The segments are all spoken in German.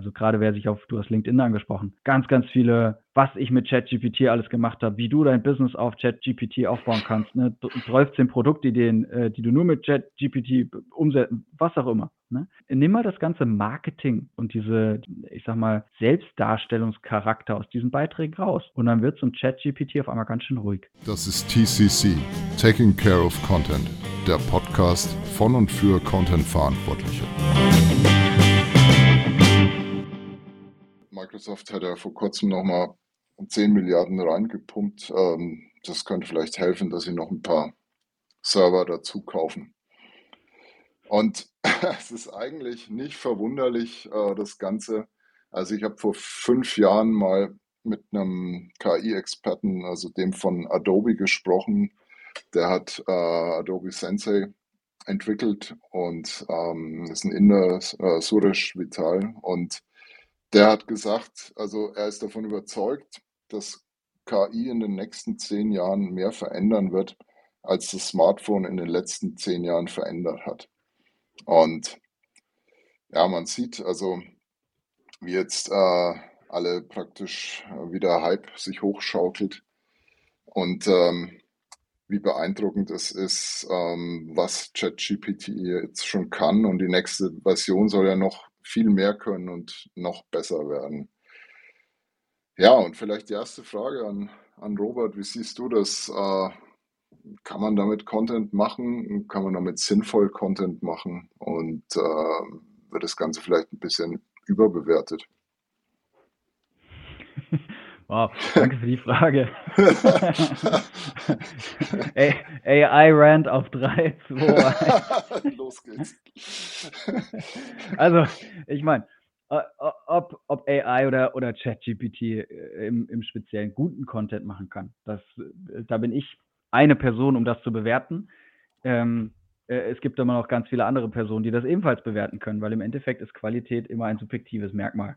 also gerade wer sich auf, du hast LinkedIn angesprochen, ganz, ganz viele, was ich mit ChatGPT alles gemacht habe, wie du dein Business auf ChatGPT aufbauen kannst, ne? 13 Produktideen, äh, die du nur mit ChatGPT umsetzen, was auch immer. Ne? Nimm mal das ganze Marketing und diese, ich sag mal, Selbstdarstellungscharakter aus diesen Beiträgen raus. Und dann wird zum ChatGPT auf einmal ganz schön ruhig. Das ist TCC, Taking Care of Content, der Podcast von und für Content-Verantwortliche. Microsoft hat ja vor kurzem nochmal 10 Milliarden reingepumpt. Ähm, das könnte vielleicht helfen, dass sie noch ein paar Server dazu kaufen. Und es ist eigentlich nicht verwunderlich, äh, das Ganze. Also ich habe vor fünf Jahren mal mit einem KI-Experten, also dem von Adobe, gesprochen. Der hat äh, Adobe Sensei entwickelt und ähm, ist ein Inder, äh, Suresh Vital. Und der hat gesagt, also er ist davon überzeugt, dass KI in den nächsten zehn Jahren mehr verändern wird, als das Smartphone in den letzten zehn Jahren verändert hat. Und ja, man sieht also, wie jetzt äh, alle praktisch äh, wieder Hype sich hochschaukelt und ähm, wie beeindruckend es ist, ähm, was ChatGPT jetzt schon kann. Und die nächste Version soll ja noch viel mehr können und noch besser werden. Ja, und vielleicht die erste Frage an, an Robert, wie siehst du das? Äh, kann man damit Content machen? Kann man damit sinnvoll Content machen? Und äh, wird das Ganze vielleicht ein bisschen überbewertet? Wow, danke für die Frage. AI Rand auf 3, 2, 1. Los geht's. Also, ich meine, ob, ob AI oder, oder ChatGPT äh, im, im Speziellen guten Content machen kann, das, äh, da bin ich eine Person, um das zu bewerten. Ähm, äh, es gibt aber noch ganz viele andere Personen, die das ebenfalls bewerten können, weil im Endeffekt ist Qualität immer ein subjektives Merkmal.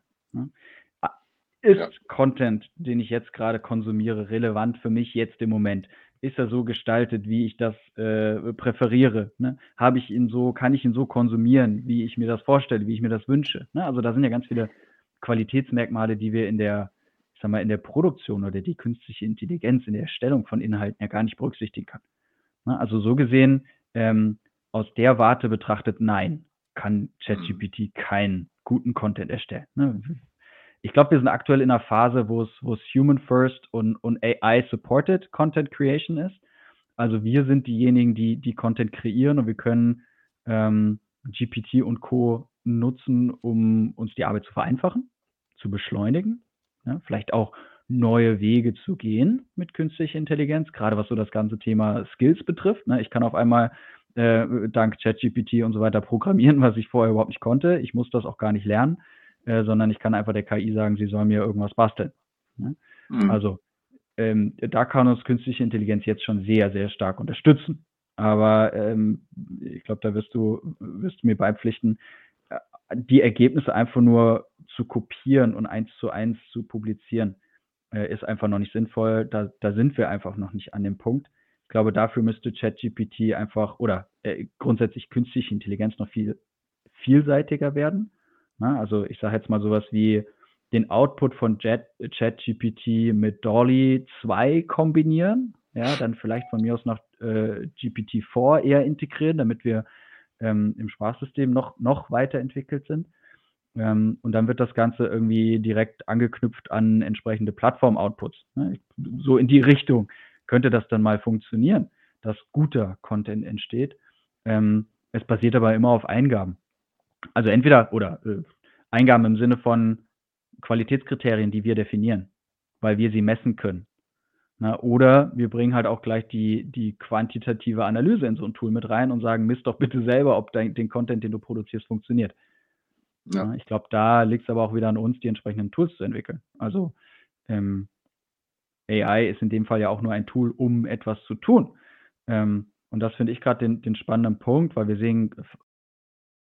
Ist ja. Content, den ich jetzt gerade konsumiere, relevant für mich jetzt im Moment? Ist er so gestaltet, wie ich das äh, präferiere? Ne? Habe ich ihn so, kann ich ihn so konsumieren, wie ich mir das vorstelle, wie ich mir das wünsche? Ne? Also da sind ja ganz viele Qualitätsmerkmale, die wir in der, ich sag mal, in der Produktion oder die künstliche Intelligenz, in der Erstellung von Inhalten ja gar nicht berücksichtigen kann. Ne? Also so gesehen, ähm, aus der Warte betrachtet, nein, kann ChatGPT mhm. keinen guten Content erstellen. Ne? Ich glaube, wir sind aktuell in einer Phase, wo es, Human First und, und AI Supported Content Creation ist. Also wir sind diejenigen, die, die Content kreieren und wir können ähm, GPT und Co. nutzen, um uns die Arbeit zu vereinfachen, zu beschleunigen, ja, vielleicht auch neue Wege zu gehen mit künstlicher Intelligenz, gerade was so das ganze Thema Skills betrifft. Ne? Ich kann auf einmal äh, dank ChatGPT und so weiter programmieren, was ich vorher überhaupt nicht konnte. Ich muss das auch gar nicht lernen. Äh, sondern ich kann einfach der KI sagen, sie soll mir irgendwas basteln. Ne? Mhm. Also ähm, da kann uns künstliche Intelligenz jetzt schon sehr, sehr stark unterstützen. Aber ähm, ich glaube, da wirst du, wirst du mir beipflichten, äh, die Ergebnisse einfach nur zu kopieren und eins zu eins zu publizieren, äh, ist einfach noch nicht sinnvoll. Da, da sind wir einfach noch nicht an dem Punkt. Ich glaube, dafür müsste ChatGPT einfach oder äh, grundsätzlich künstliche Intelligenz noch viel vielseitiger werden. Ne? Also ich sage jetzt mal sowas wie den Output von ChatGPT mit Dolly 2 kombinieren, ja, dann vielleicht von mir aus noch äh, GPT-4 eher integrieren, damit wir ähm, im Spaßsystem noch, noch weiterentwickelt sind. Ähm, und dann wird das Ganze irgendwie direkt angeknüpft an entsprechende Plattform-Outputs. Ne? So in die Richtung könnte das dann mal funktionieren, dass guter Content entsteht. Ähm, es basiert aber immer auf Eingaben. Also entweder oder äh, Eingaben im Sinne von Qualitätskriterien, die wir definieren, weil wir sie messen können. Na, oder wir bringen halt auch gleich die, die quantitative Analyse in so ein Tool mit rein und sagen, misst doch bitte selber, ob dein, den Content, den du produzierst, funktioniert. Ja. Na, ich glaube, da liegt es aber auch wieder an uns, die entsprechenden Tools zu entwickeln. Also ähm, AI ist in dem Fall ja auch nur ein Tool, um etwas zu tun. Ähm, und das finde ich gerade den, den spannenden Punkt, weil wir sehen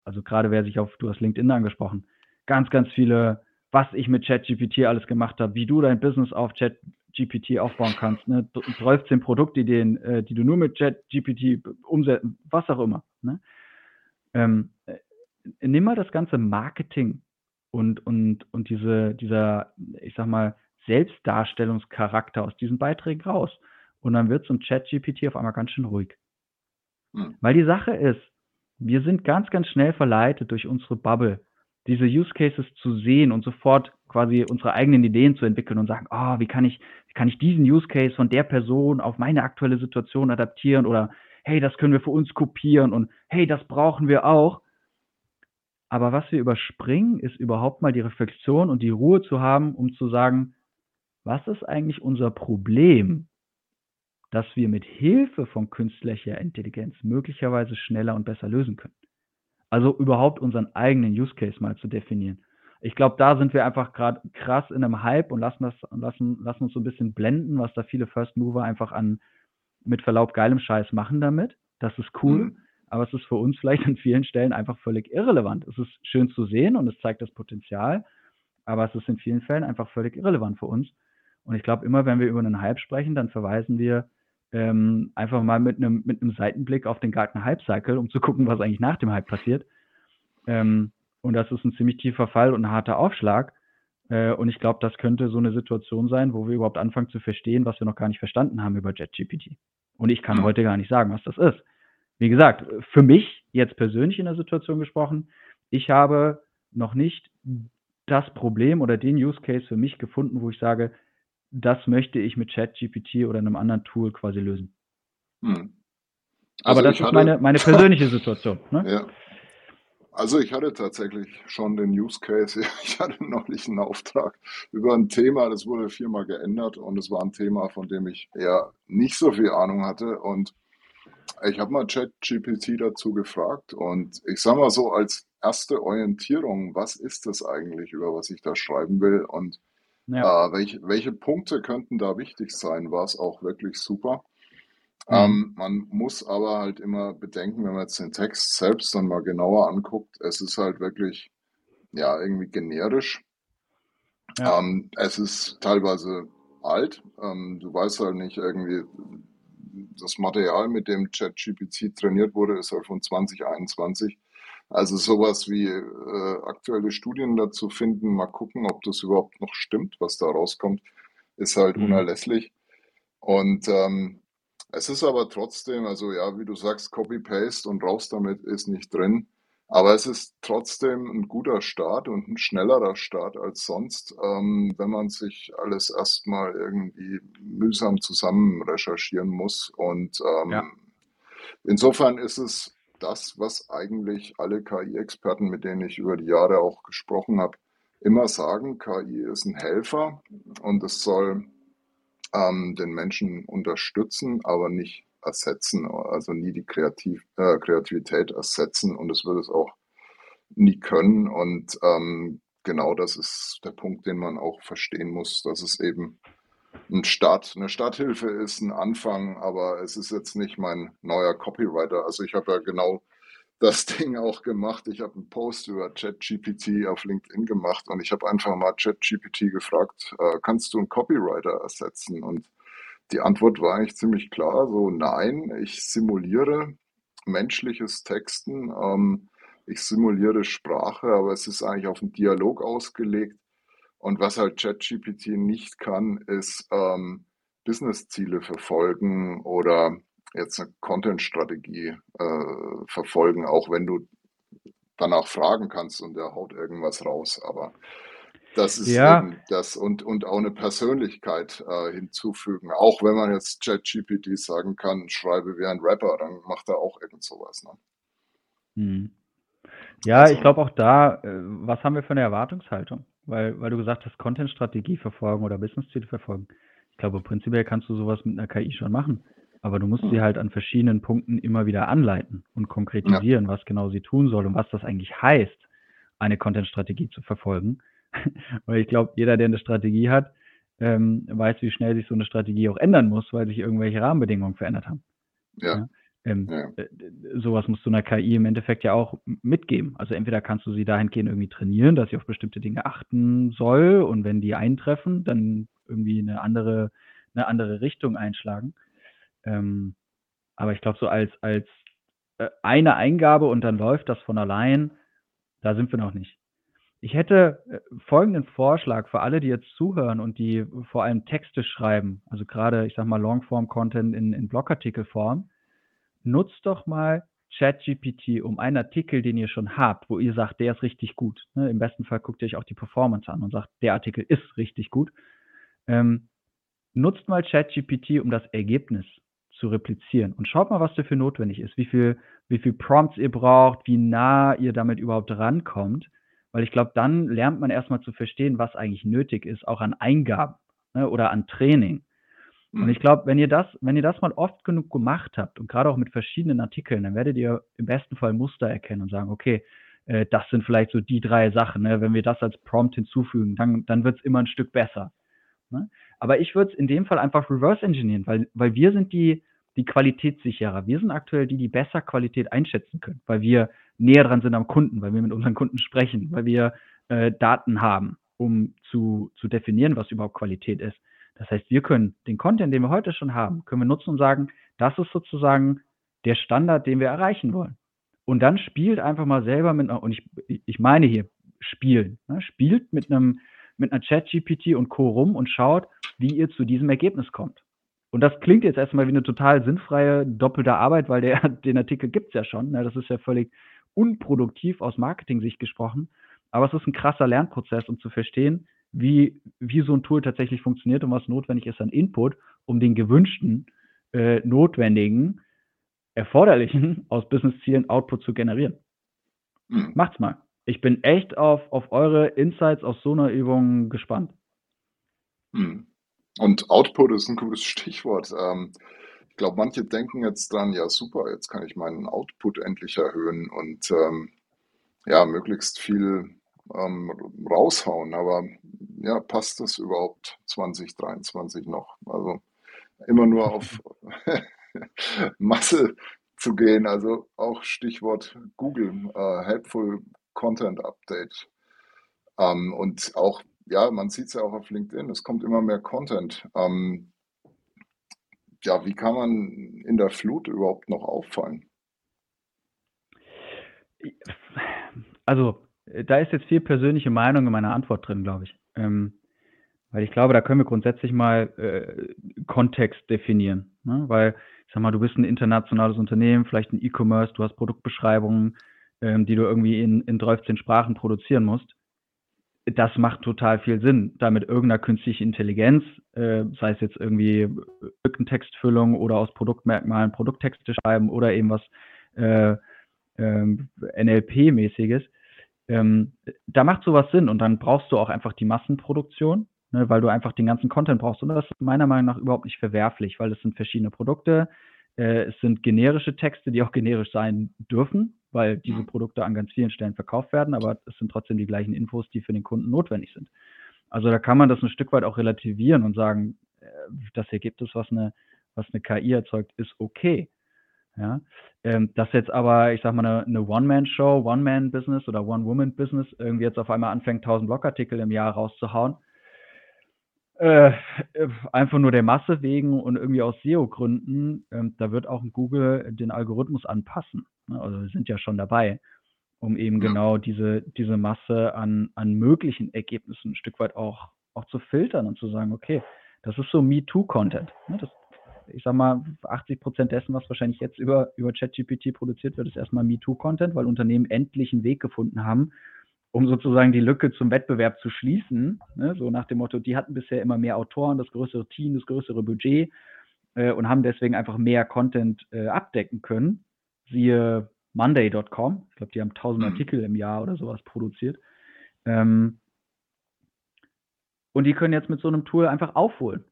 also gerade wer sich auf, du hast LinkedIn angesprochen, ganz, ganz viele, was ich mit ChatGPT alles gemacht habe, wie du dein Business auf ChatGPT aufbauen kannst, ne? 13 Produktideen, äh, die du nur mit ChatGPT umsetzen, was auch immer. Ne? Ähm, äh, nimm mal das ganze Marketing und, und, und diese, dieser, ich sag mal, Selbstdarstellungscharakter aus diesen Beiträgen raus. Und dann wird so ein Chat-GPT auf einmal ganz schön ruhig. Hm. Weil die Sache ist, wir sind ganz, ganz schnell verleitet durch unsere Bubble, diese Use Cases zu sehen und sofort quasi unsere eigenen Ideen zu entwickeln und sagen, oh, wie kann ich, wie kann ich diesen Use Case von der Person auf meine aktuelle Situation adaptieren oder hey, das können wir für uns kopieren und hey, das brauchen wir auch. Aber was wir überspringen, ist überhaupt mal die Reflexion und die Ruhe zu haben, um zu sagen, was ist eigentlich unser Problem, das wir mit Hilfe von künstlicher Intelligenz möglicherweise schneller und besser lösen können. Also überhaupt unseren eigenen Use Case mal zu definieren. Ich glaube, da sind wir einfach gerade krass in einem Hype und lassen das lassen, lassen uns so ein bisschen blenden, was da viele First Mover einfach an mit Verlaub geilem Scheiß machen damit. Das ist cool, mhm. aber es ist für uns vielleicht an vielen Stellen einfach völlig irrelevant. Es ist schön zu sehen und es zeigt das Potenzial, aber es ist in vielen Fällen einfach völlig irrelevant für uns. Und ich glaube, immer wenn wir über einen Hype sprechen, dann verweisen wir ähm, einfach mal mit einem mit einem Seitenblick auf den Garten Hype Cycle, um zu gucken, was eigentlich nach dem Hype passiert. Ähm, und das ist ein ziemlich tiefer Fall und ein harter Aufschlag. Äh, und ich glaube, das könnte so eine Situation sein, wo wir überhaupt anfangen zu verstehen, was wir noch gar nicht verstanden haben über JetGPT. Und ich kann mhm. heute gar nicht sagen, was das ist. Wie gesagt, für mich jetzt persönlich in der Situation gesprochen, ich habe noch nicht das Problem oder den Use Case für mich gefunden, wo ich sage, das möchte ich mit ChatGPT oder einem anderen Tool quasi lösen. Hm. Also Aber das ist meine, meine persönliche Situation. Ne? Ja. Also ich hatte tatsächlich schon den Use Case. Ich hatte noch nicht einen Auftrag über ein Thema, das wurde viermal geändert und es war ein Thema, von dem ich eher nicht so viel Ahnung hatte. Und ich habe mal ChatGPT dazu gefragt und ich sage mal so als erste Orientierung, was ist das eigentlich, über was ich da schreiben will und ja. äh, welche, welche Punkte könnten da wichtig sein, war es auch wirklich super. Mhm. Ähm, man muss aber halt immer bedenken, wenn man jetzt den Text selbst dann mal genauer anguckt, es ist halt wirklich, ja, irgendwie generisch. Ja. Ähm, es ist teilweise alt. Ähm, du weißt halt nicht irgendwie, das Material, mit dem ChatGPT trainiert wurde, ist halt von 2021. Also sowas wie äh, aktuelle Studien dazu finden, mal gucken, ob das überhaupt noch stimmt, was da rauskommt, ist halt mhm. unerlässlich. Und ähm, es ist aber trotzdem, also ja, wie du sagst, Copy-Paste und raus damit ist nicht drin. Aber es ist trotzdem ein guter Start und ein schnellerer Start als sonst, ähm, wenn man sich alles erstmal irgendwie mühsam zusammen recherchieren muss. Und ähm, ja. insofern ist es das, was eigentlich alle KI-Experten, mit denen ich über die Jahre auch gesprochen habe, immer sagen. KI ist ein Helfer und es soll ähm, den Menschen unterstützen, aber nicht ersetzen, also nie die Kreativ äh, Kreativität ersetzen und es wird es auch nie können. Und ähm, genau das ist der Punkt, den man auch verstehen muss, dass es eben ein Start, eine Starthilfe ist, ein Anfang, aber es ist jetzt nicht mein neuer Copywriter. Also ich habe ja genau das Ding auch gemacht. Ich habe einen Post über ChatGPT auf LinkedIn gemacht und ich habe einfach mal ChatGPT gefragt, äh, kannst du einen Copywriter ersetzen? Und die Antwort war eigentlich ziemlich klar, so nein, ich simuliere menschliches Texten, ähm, ich simuliere Sprache, aber es ist eigentlich auf einen Dialog ausgelegt. Und was halt ChatGPT nicht kann, ist ähm, Business-Ziele verfolgen oder jetzt eine Content-Strategie äh, verfolgen, auch wenn du danach fragen kannst und der haut irgendwas raus. Aber das ist ja. eben das und, und auch eine Persönlichkeit äh, hinzufügen. Auch wenn man jetzt ChatGPT sagen kann, schreibe wie ein Rapper, dann macht er auch irgend sowas. Ne? Hm. Ja, also, ich glaube auch da, äh, was haben wir für eine Erwartungshaltung? Weil, weil du gesagt hast, Content-Strategie verfolgen oder Business-Ziele verfolgen. Ich glaube, prinzipiell kannst du sowas mit einer KI schon machen. Aber du musst sie halt an verschiedenen Punkten immer wieder anleiten und konkretisieren, ja. was genau sie tun soll und was das eigentlich heißt, eine Content-Strategie zu verfolgen. weil ich glaube, jeder, der eine Strategie hat, ähm, weiß, wie schnell sich so eine Strategie auch ändern muss, weil sich irgendwelche Rahmenbedingungen verändert haben. Ja. ja? Ähm, ja. Äh, sowas musst du einer KI im Endeffekt ja auch mitgeben. Also entweder kannst du sie dahingehend irgendwie trainieren, dass sie auf bestimmte Dinge achten soll und wenn die eintreffen, dann irgendwie eine andere, eine andere Richtung einschlagen. Ähm, aber ich glaube, so als, als äh, eine Eingabe und dann läuft das von allein, da sind wir noch nicht. Ich hätte äh, folgenden Vorschlag für alle, die jetzt zuhören und die vor allem Texte schreiben, also gerade, ich sag mal, Longform-Content in, in Blogartikelform. Nutzt doch mal ChatGPT um einen Artikel, den ihr schon habt, wo ihr sagt, der ist richtig gut. Ne? Im besten Fall guckt ihr euch auch die Performance an und sagt, der Artikel ist richtig gut. Ähm, nutzt mal ChatGPT, um das Ergebnis zu replizieren und schaut mal, was dafür notwendig ist, wie viel, wie viel Prompts ihr braucht, wie nah ihr damit überhaupt rankommt weil ich glaube, dann lernt man erstmal zu verstehen, was eigentlich nötig ist, auch an Eingaben ne, oder an Training. Und ich mhm. glaube, wenn ihr das, wenn ihr das mal oft genug gemacht habt und gerade auch mit verschiedenen Artikeln, dann werdet ihr im besten Fall Muster erkennen und sagen, okay, äh, das sind vielleicht so die drei Sachen. Ne? Wenn wir das als Prompt hinzufügen, dann, dann wird es immer ein Stück besser. Ne? Aber ich würde es in dem Fall einfach reverse engineeren, weil, weil wir sind die, die Qualitätssicherer. Wir sind aktuell die, die besser Qualität einschätzen können, weil wir näher dran sind am Kunden, weil wir mit unseren Kunden sprechen, weil wir äh, Daten haben, um zu, zu definieren, was überhaupt Qualität ist. Das heißt, wir können den Content, den wir heute schon haben, können wir nutzen und sagen, das ist sozusagen der Standard, den wir erreichen wollen. Und dann spielt einfach mal selber mit und ich, ich meine hier spielen, ne? spielt mit einem, mit einer Chat-GPT und Co. rum und schaut, wie ihr zu diesem Ergebnis kommt. Und das klingt jetzt erstmal wie eine total sinnfreie doppelte Arbeit, weil der, den Artikel gibt es ja schon. Ne? Das ist ja völlig unproduktiv aus Marketing-Sicht gesprochen. Aber es ist ein krasser Lernprozess, um zu verstehen, wie, wie so ein Tool tatsächlich funktioniert und was notwendig ist an Input, um den gewünschten, äh, notwendigen, erforderlichen aus Business-Zielen Output zu generieren. Mhm. Macht's mal. Ich bin echt auf, auf eure Insights aus so einer Übung gespannt. Mhm. Und Output ist ein gutes Stichwort. Ähm, ich glaube, manche denken jetzt dran, ja super, jetzt kann ich meinen Output endlich erhöhen und ähm, ja, möglichst viel ähm, raushauen. Aber ja, passt das überhaupt 2023 noch? Also immer nur auf Masse zu gehen. Also auch Stichwort Google, äh, Helpful Content Update. Ähm, und auch ja, man sieht es ja auch auf LinkedIn, es kommt immer mehr Content. Ähm, ja, wie kann man in der Flut überhaupt noch auffallen? Also, da ist jetzt viel persönliche Meinung in meiner Antwort drin, glaube ich. Ähm, weil ich glaube, da können wir grundsätzlich mal äh, Kontext definieren. Ne? Weil, ich sag mal, du bist ein internationales Unternehmen, vielleicht ein E-Commerce, du hast Produktbeschreibungen, ähm, die du irgendwie in, in 13 Sprachen produzieren musst das macht total viel Sinn, da mit irgendeiner künstlichen Intelligenz, äh, sei es jetzt irgendwie Textfüllung oder aus Produktmerkmalen Produkttexte schreiben oder eben was äh, äh, NLP-mäßiges, ähm, da macht sowas Sinn und dann brauchst du auch einfach die Massenproduktion, ne, weil du einfach den ganzen Content brauchst. Und das ist meiner Meinung nach überhaupt nicht verwerflich, weil es sind verschiedene Produkte, äh, es sind generische Texte, die auch generisch sein dürfen, weil diese. Produkte an ganz vielen Stellen verkauft werden, aber es sind trotzdem die gleichen Infos, die für den Kunden notwendig sind. Also da kann man das ein Stück weit auch relativieren und sagen, äh, das Ergebnis, was eine, was eine KI erzeugt, ist okay. Ja, ähm, dass jetzt aber, ich sag mal, eine, eine One-Man-Show, One-Man-Business oder One-Woman-Business irgendwie jetzt auf einmal anfängt, 1000 Blogartikel im Jahr rauszuhauen, äh, einfach nur der Masse wegen und irgendwie aus SEO-Gründen, ähm, da wird auch Google den Algorithmus anpassen. Ne? Also wir sind ja schon dabei, um eben ja. genau diese, diese Masse an, an möglichen Ergebnissen ein Stück weit auch, auch zu filtern und zu sagen, okay, das ist so MeToo-Content. Ne? Ich sag mal, 80 Prozent dessen, was wahrscheinlich jetzt über, über ChatGPT produziert wird, ist erstmal MeToo-Content, weil Unternehmen endlich einen Weg gefunden haben, um sozusagen die Lücke zum Wettbewerb zu schließen. Ne? So nach dem Motto, die hatten bisher immer mehr Autoren, das größere Team, das größere Budget äh, und haben deswegen einfach mehr Content äh, abdecken können. Siehe Monday.com. Ich glaube, die haben 1000 mhm. Artikel im Jahr oder sowas produziert. Ähm, und die können jetzt mit so einem Tool einfach aufholen.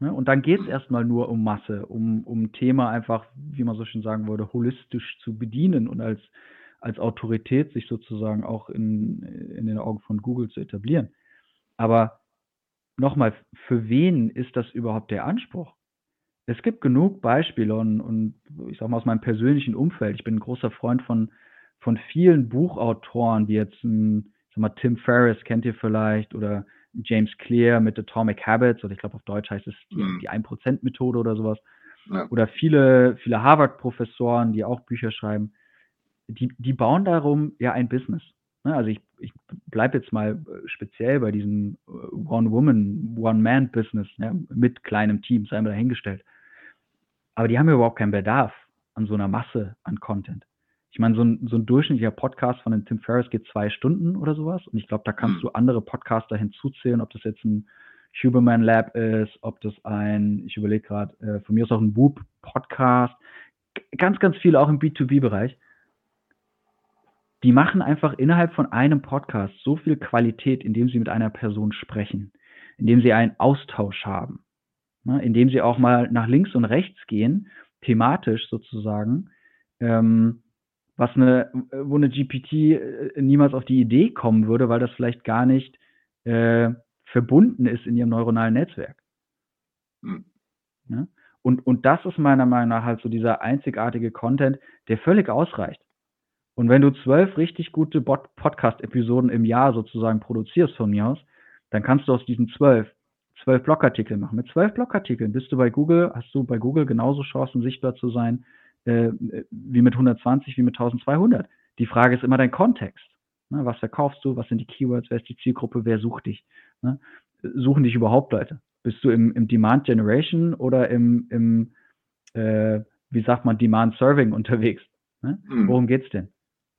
Ne? Und dann geht es erstmal nur um Masse, um, um Thema einfach, wie man so schön sagen würde, holistisch zu bedienen und als als Autorität sich sozusagen auch in, in den Augen von Google zu etablieren. Aber nochmal, für wen ist das überhaupt der Anspruch? Es gibt genug Beispiele und, und ich sage mal aus meinem persönlichen Umfeld. Ich bin ein großer Freund von, von vielen Buchautoren, wie jetzt ein, ich sag mal, Tim Ferriss kennt ihr vielleicht oder James Clear mit Atomic Habits oder ich glaube auf Deutsch heißt es die, mhm. die 1%-Methode oder sowas. Ja. Oder viele, viele Harvard-Professoren, die auch Bücher schreiben die, die bauen darum ja ein Business. Ne, also ich, ich bleibe jetzt mal äh, speziell bei diesem äh, One-Woman, One-Man-Business ja, mit kleinem Team, sei mal dahingestellt. Aber die haben ja überhaupt keinen Bedarf an so einer Masse an Content. Ich meine, so ein, so ein durchschnittlicher Podcast von dem Tim Ferriss geht zwei Stunden oder sowas. Und ich glaube, da kannst hm. du andere Podcaster hinzuzählen, ob das jetzt ein Huberman Lab ist, ob das ein, ich überlege gerade, äh, von mir ist auch ein Whoop Podcast, ganz, ganz viele auch im B2B-Bereich. Die machen einfach innerhalb von einem Podcast so viel Qualität, indem sie mit einer Person sprechen, indem sie einen Austausch haben, ne, indem sie auch mal nach links und rechts gehen, thematisch sozusagen, ähm, was eine, wo eine GPT äh, niemals auf die Idee kommen würde, weil das vielleicht gar nicht äh, verbunden ist in ihrem neuronalen Netzwerk. Mhm. Ja? Und, und das ist meiner Meinung nach halt so dieser einzigartige Content, der völlig ausreicht. Und wenn du zwölf richtig gute Podcast-Episoden im Jahr sozusagen produzierst von mir aus, dann kannst du aus diesen zwölf zwölf Blogartikel machen. Mit zwölf Blogartikeln bist du bei Google, hast du bei Google genauso Chancen, sichtbar zu sein, äh, wie mit 120, wie mit 1200. Die Frage ist immer dein Kontext. Ne? Was verkaufst du? Was sind die Keywords? Wer ist die Zielgruppe? Wer sucht dich? Ne? Suchen dich überhaupt Leute? Bist du im, im Demand Generation oder im, im äh, wie sagt man, Demand Serving unterwegs? Ne? Mhm. Worum geht's denn?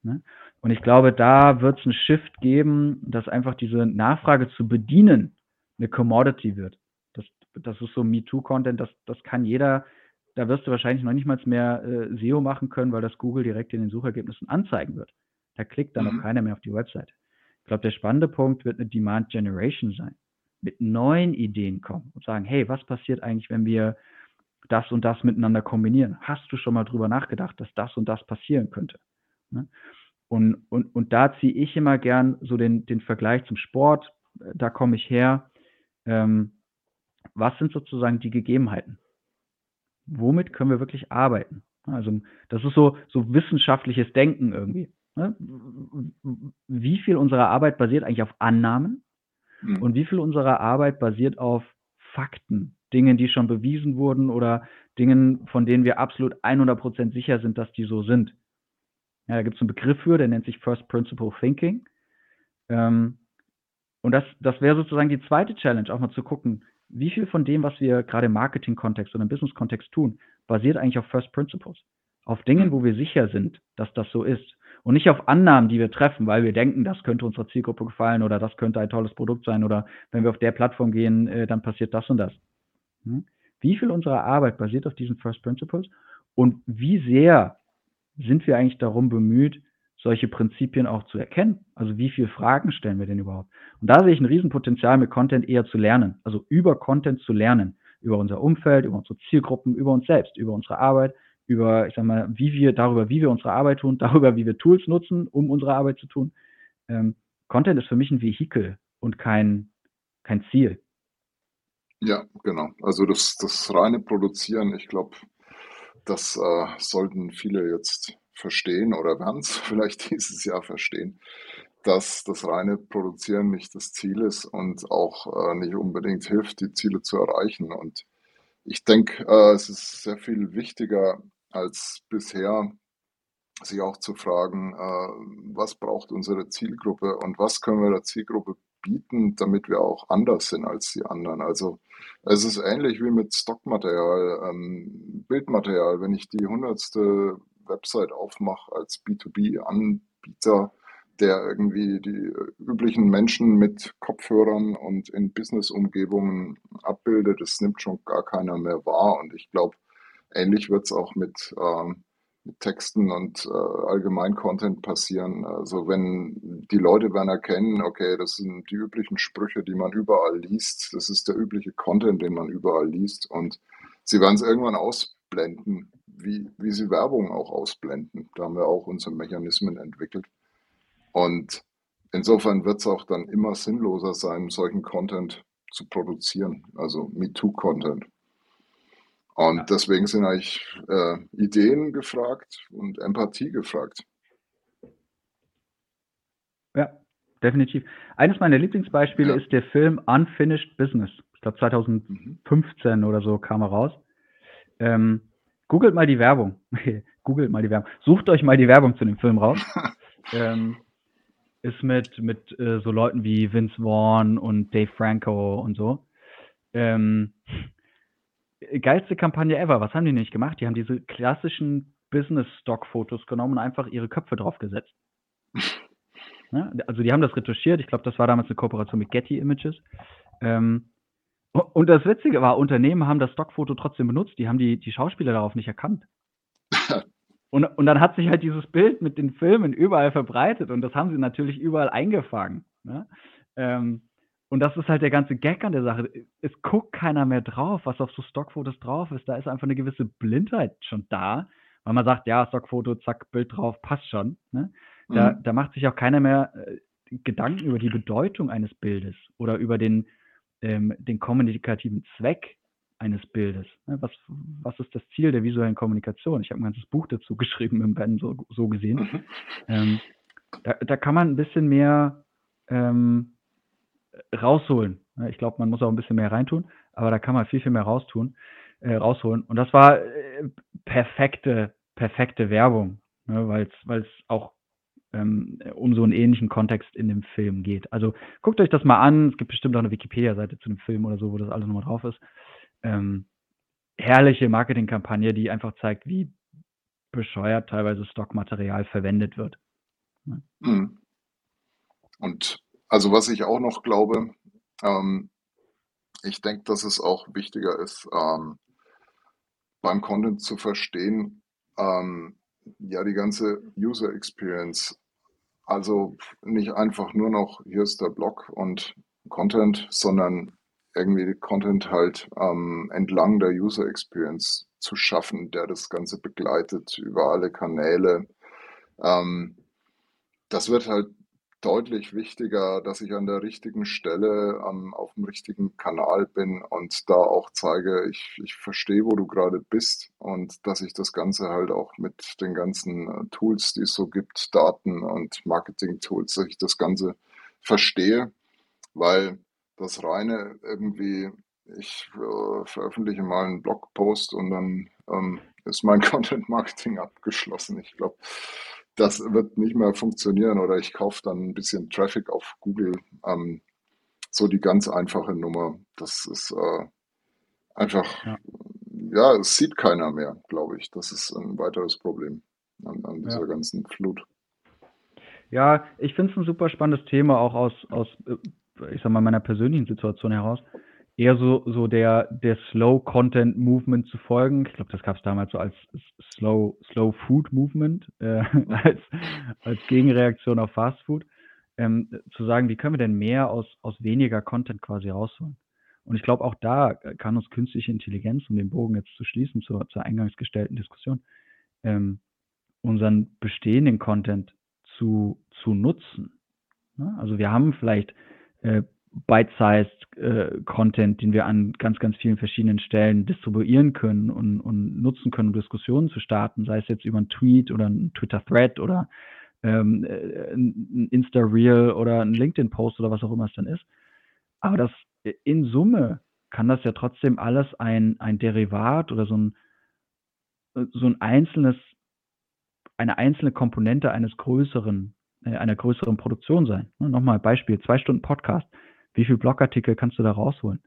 Ne? Und ich glaube, da wird es einen Shift geben, dass einfach diese Nachfrage zu bedienen eine Commodity wird. Das, das ist so MeToo-Content, das, das kann jeder, da wirst du wahrscheinlich noch nicht mal mehr äh, SEO machen können, weil das Google direkt in den Suchergebnissen anzeigen wird. Da klickt dann mhm. auch keiner mehr auf die Website. Ich glaube, der spannende Punkt wird eine Demand Generation sein. Mit neuen Ideen kommen und sagen, hey, was passiert eigentlich, wenn wir das und das miteinander kombinieren? Hast du schon mal drüber nachgedacht, dass das und das passieren könnte? Ne? Und, und, und da ziehe ich immer gern so den, den Vergleich zum Sport. Da komme ich her. Ähm, was sind sozusagen die Gegebenheiten? Womit können wir wirklich arbeiten? Also das ist so, so wissenschaftliches Denken irgendwie. Ne? Wie viel unserer Arbeit basiert eigentlich auf Annahmen mhm. und wie viel unserer Arbeit basiert auf Fakten, Dingen, die schon bewiesen wurden oder Dingen, von denen wir absolut 100% sicher sind, dass die so sind. Ja, da gibt es einen Begriff für, der nennt sich First Principle Thinking. Ähm, und das, das wäre sozusagen die zweite Challenge, auch mal zu gucken, wie viel von dem, was wir gerade im Marketing-Kontext oder im Business-Kontext tun, basiert eigentlich auf First Principles. Auf Dingen, wo wir sicher sind, dass das so ist. Und nicht auf Annahmen, die wir treffen, weil wir denken, das könnte unserer Zielgruppe gefallen oder das könnte ein tolles Produkt sein oder wenn wir auf der Plattform gehen, äh, dann passiert das und das. Hm? Wie viel unserer Arbeit basiert auf diesen First Principles und wie sehr sind wir eigentlich darum bemüht, solche Prinzipien auch zu erkennen. Also wie viele Fragen stellen wir denn überhaupt? Und da sehe ich ein Riesenpotenzial mit Content eher zu lernen, also über Content zu lernen, über unser Umfeld, über unsere Zielgruppen, über uns selbst, über unsere Arbeit, über, ich sag mal, wie wir, darüber, wie wir unsere Arbeit tun, darüber, wie wir Tools nutzen, um unsere Arbeit zu tun. Ähm, Content ist für mich ein Vehikel und kein, kein Ziel. Ja, genau. Also das, das reine Produzieren, ich glaube, das äh, sollten viele jetzt verstehen oder werden es vielleicht dieses Jahr verstehen, dass das reine Produzieren nicht das Ziel ist und auch äh, nicht unbedingt hilft, die Ziele zu erreichen. Und ich denke, äh, es ist sehr viel wichtiger als bisher, sich auch zu fragen, äh, was braucht unsere Zielgruppe und was können wir der Zielgruppe bieten, damit wir auch anders sind als die anderen. Also es ist ähnlich wie mit Stockmaterial, ähm, Bildmaterial. Wenn ich die hundertste Website aufmache als B2B-Anbieter, der irgendwie die üblichen Menschen mit Kopfhörern und in Business-Umgebungen abbildet, das nimmt schon gar keiner mehr wahr. Und ich glaube, ähnlich wird es auch mit, ähm, mit Texten und äh, allgemein Content passieren. Also wenn die Leute werden erkennen, okay, das sind die üblichen Sprüche, die man überall liest, das ist der übliche Content, den man überall liest und sie werden es irgendwann ausblenden wie, wie sie Werbung auch ausblenden. Da haben wir auch unsere Mechanismen entwickelt. Und insofern wird es auch dann immer sinnloser sein, solchen Content zu produzieren, also MeToo-Content. Und ja. deswegen sind eigentlich äh, Ideen gefragt und Empathie gefragt. Ja, definitiv. Eines meiner Lieblingsbeispiele ja. ist der Film Unfinished Business. Ich glaube 2015 mhm. oder so kam er raus. Ähm, Googelt mal die Werbung. Googelt mal die Werbung. Sucht euch mal die Werbung zu dem Film raus. ähm, ist mit, mit äh, so Leuten wie Vince Vaughn und Dave Franco und so. Ähm, geilste Kampagne ever. Was haben die nicht gemacht? Die haben diese klassischen Business-Stock-Fotos genommen und einfach ihre Köpfe draufgesetzt. Ja, also die haben das retuschiert. Ich glaube, das war damals eine Kooperation mit Getty Images. Ähm, und das Witzige war, Unternehmen haben das Stockfoto trotzdem benutzt. Die haben die, die Schauspieler darauf nicht erkannt. Und, und dann hat sich halt dieses Bild mit den Filmen überall verbreitet und das haben sie natürlich überall eingefangen. Ne? Ähm, und das ist halt der ganze Gag an der Sache. Es guckt keiner mehr drauf, was auf so Stockfotos drauf ist. Da ist einfach eine gewisse Blindheit schon da, weil man sagt, ja, Stockfoto, zack, Bild drauf, passt schon. Ne? Da, mhm. da macht sich auch keiner mehr äh, Gedanken über die Bedeutung eines Bildes oder über den, ähm, den kommunikativen Zweck eines Bildes. Ne? Was, was ist das Ziel der visuellen Kommunikation? Ich habe ein ganzes Buch dazu geschrieben im Ben, so, so gesehen. Mhm. Ähm, da, da, kann man ein bisschen mehr ähm, rausholen. Ne? Ich glaube, man muss auch ein bisschen mehr reintun, aber da kann man viel, viel mehr raustun, äh, rausholen. Und das war äh, perfekte, perfekte Werbung, ne? weil es auch ähm, um so einen ähnlichen Kontext in dem Film geht. Also guckt euch das mal an. Es gibt bestimmt auch eine Wikipedia-Seite zu dem Film oder so, wo das alles nochmal drauf ist. Ähm, herrliche Marketingkampagne, die einfach zeigt, wie bescheuert teilweise Stockmaterial verwendet wird. Mhm. Und also was ich auch noch glaube, ähm, ich denke, dass es auch wichtiger ist, ähm, beim Content zu verstehen, ähm, ja, die ganze User Experience. Also nicht einfach nur noch, hier ist der Blog und Content, sondern irgendwie Content halt ähm, entlang der User Experience zu schaffen, der das Ganze begleitet über alle Kanäle. Ähm, das wird halt deutlich wichtiger, dass ich an der richtigen Stelle ähm, auf dem richtigen Kanal bin und da auch zeige, ich, ich verstehe, wo du gerade bist und dass ich das Ganze halt auch mit den ganzen äh, Tools, die es so gibt, Daten und Marketing-Tools, dass ich das Ganze verstehe, weil das reine irgendwie, ich äh, veröffentliche mal einen Blogpost und dann ähm, ist mein Content Marketing abgeschlossen. Ich glaube, das wird nicht mehr funktionieren oder ich kaufe dann ein bisschen Traffic auf Google. Ähm, so die ganz einfache Nummer. Das ist äh, einfach, ja. ja. es sieht keiner mehr, glaube ich. Das ist ein weiteres Problem an, an dieser ja. ganzen Flut. Ja, ich finde es ein super spannendes Thema, auch aus, aus, äh, ich sag mal, meiner persönlichen Situation heraus eher so, so der, der Slow Content Movement zu folgen. Ich glaube, das gab es damals so als Slow, Slow Food Movement, äh, als, als Gegenreaktion auf Fast Food. Ähm, zu sagen, wie können wir denn mehr aus, aus weniger Content quasi rausholen? Und ich glaube, auch da kann uns künstliche Intelligenz, um den Bogen jetzt zu schließen zur, zur eingangs gestellten Diskussion, ähm, unseren bestehenden Content zu, zu nutzen. Ne? Also wir haben vielleicht äh, bite-sized äh, Content, den wir an ganz, ganz vielen verschiedenen Stellen distribuieren können und, und nutzen können, um Diskussionen zu starten, sei es jetzt über einen Tweet oder einen Twitter-Thread oder ähm, äh, ein Insta-Reel oder ein LinkedIn-Post oder was auch immer es dann ist. Aber das in Summe kann das ja trotzdem alles ein, ein Derivat oder so ein, so ein einzelnes, eine einzelne Komponente eines größeren, äh, einer größeren Produktion sein. Ne, nochmal Beispiel, zwei Stunden Podcast wie viele Blogartikel kannst du da rausholen?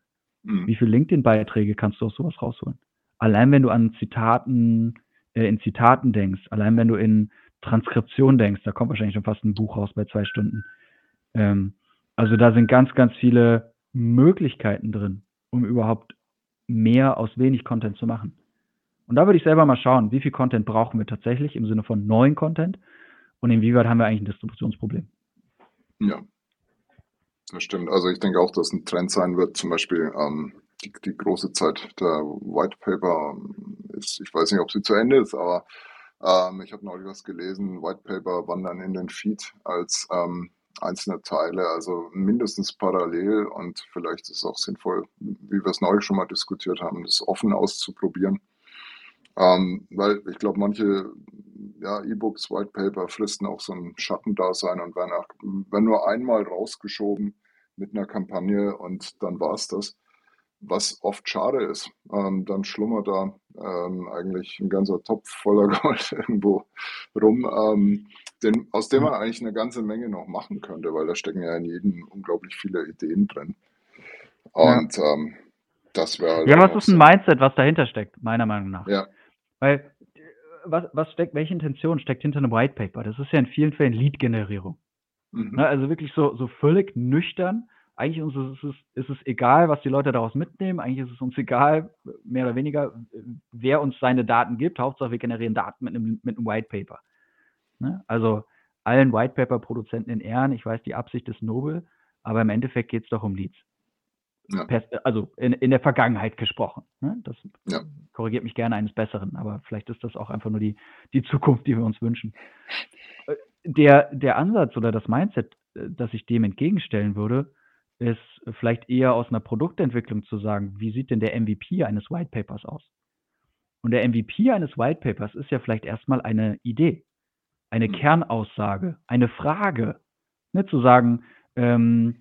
Mhm. Wie viele LinkedIn-Beiträge kannst du aus sowas rausholen? Allein wenn du an Zitaten, äh, in Zitaten denkst, allein wenn du in Transkription denkst, da kommt wahrscheinlich schon fast ein Buch raus bei zwei Stunden. Ähm, also da sind ganz, ganz viele Möglichkeiten drin, um überhaupt mehr aus wenig Content zu machen. Und da würde ich selber mal schauen, wie viel Content brauchen wir tatsächlich im Sinne von neuen Content und inwieweit haben wir eigentlich ein Distributionsproblem. Ja, das stimmt. Also ich denke auch, dass ein Trend sein wird, zum Beispiel ähm, die, die, große Zeit der White Paper ähm, ist, ich weiß nicht, ob sie zu Ende ist, aber ähm, ich habe neulich was gelesen, White Paper wandern in den Feed als ähm, einzelne Teile, also mindestens parallel und vielleicht ist es auch sinnvoll, wie wir es neulich schon mal diskutiert haben, das offen auszuprobieren. Ähm, weil ich glaube, manche ja, E-Books, White Paper fristen auch so ein Schattendasein und werden, auch, werden nur einmal rausgeschoben mit einer Kampagne und dann war es das. Was oft schade ist, ähm, dann schlummert da ähm, eigentlich ein ganzer Topf voller Gold irgendwo rum, ähm, den, aus dem Ja. man eigentlich eine ganze Menge noch machen könnte, weil da stecken ja in jedem unglaublich viele Ideen drin. Ja. Und ähm, das wäre halt Ja, was ist ein. Mindset, was dahinter steckt, meiner Meinung nach? Ja, Weil, äh, was, was steckt, welche Intention steckt hinter einem White Paper? Das ist ja in vielen Fällen Lead-Generierung. Mhm. Ne? Also wirklich so, so völlig nüchtern. Eigentlich uns ist es, ist es egal, was die Leute daraus mitnehmen. Eigentlich ist es uns egal, mehr oder weniger, wer uns seine Daten gibt. Hauptsache, wir generieren Daten mit einem, mit einem White Paper. Ne? Also allen White Paper-Produzenten in Ehren. Ich weiß, die Absicht ist nobel, aber im Endeffekt geht es doch um Leads. Ja. Also in, in der Vergangenheit gesprochen. Ne? Das Ja. korrigiert mich gerne eines Besseren, aber vielleicht ist das auch einfach nur die, die Zukunft, die wir uns wünschen. Der, der Ansatz oder das Mindset, äh, das ich dem entgegenstellen würde, ist vielleicht eher aus einer Produktentwicklung zu sagen, wie sieht denn der MVP eines White Papers aus? Und der MVP eines White Papers ist ja vielleicht erstmal eine Idee, eine Mhm. Kernaussage, eine Frage. Ne, zu sagen, ähm,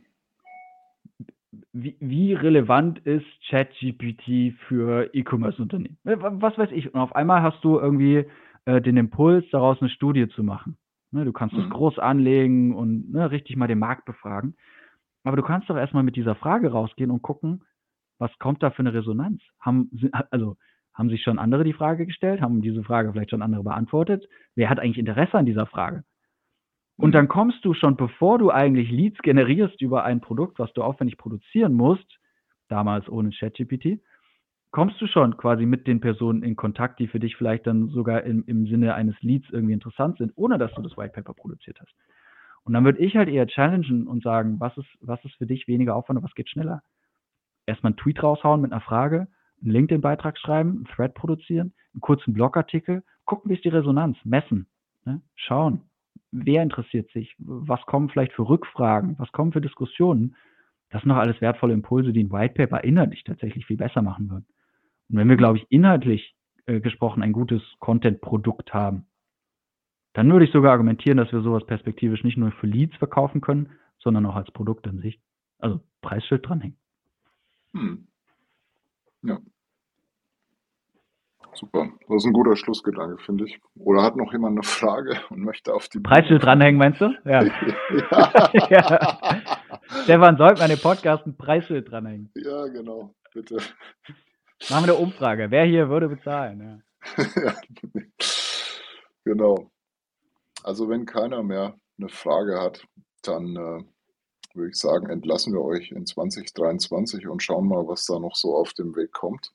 wie, wie relevant ist ChatGPT für E-Commerce-Unternehmen? Wa- Was weiß ich. Und auf einmal hast du irgendwie äh, den Impuls, daraus eine Studie zu machen. Ne, du kannst es Mhm. groß anlegen und ne, richtig mal den Markt befragen. Aber du kannst doch erstmal mit dieser Frage rausgehen und gucken, was kommt da für eine Resonanz? Haben, also, haben sich schon andere die Frage gestellt? Haben diese Frage vielleicht schon andere beantwortet? Wer hat eigentlich Interesse an dieser Frage? Und Mhm. dann kommst du schon, bevor du eigentlich Leads generierst über ein Produkt, was du aufwendig produzieren musst, damals ohne ChatGPT, kommst du schon quasi mit den Personen in Kontakt, die für dich vielleicht dann sogar im, im Sinne eines Leads irgendwie interessant sind, ohne dass du das White Paper produziert hast. Und dann würde ich halt eher challengen und sagen, was ist, was ist für dich weniger Aufwand und was geht schneller? Erstmal einen Tweet raushauen mit einer Frage, einen LinkedIn-Beitrag schreiben, einen Thread produzieren, einen kurzen Blogartikel, gucken, wie ist die Resonanz, messen, ne? schauen, wer interessiert sich, was kommen vielleicht für Rückfragen, was kommen für Diskussionen. Das sind noch alles wertvolle Impulse, die ein White Paper inhaltlich tatsächlich viel besser machen würden. Und wenn wir, glaube ich, inhaltlich äh, gesprochen ein gutes Content-Produkt haben, dann würde ich sogar argumentieren, dass wir sowas perspektivisch nicht nur für Leads verkaufen können, sondern auch als Produkt an sich. Also Preisschild dranhängen. Hm. Ja. Super. Das ist ein guter Schlussgedanke, finde ich. Oder hat noch jemand eine Frage und möchte auf die Preisschild dranhängen, meinst du? Ja. ja. ja. Stefan, sollten wir an dem Podcast ein Preisschild dranhängen? ja, genau. Bitte. Machen wir eine Umfrage. Wer hier würde bezahlen? Ja. Genau. Also wenn keiner mehr eine Frage hat, dann äh, würde ich sagen, entlassen wir euch in 2023 und schauen mal, was da noch so auf dem Weg kommt.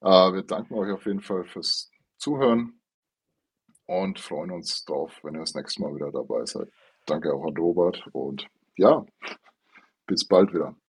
Äh, wir danken euch auf jeden Fall fürs Zuhören und freuen uns drauf, wenn ihr das nächste Mal wieder dabei seid. Danke auch an Robert und ja, bis bald wieder.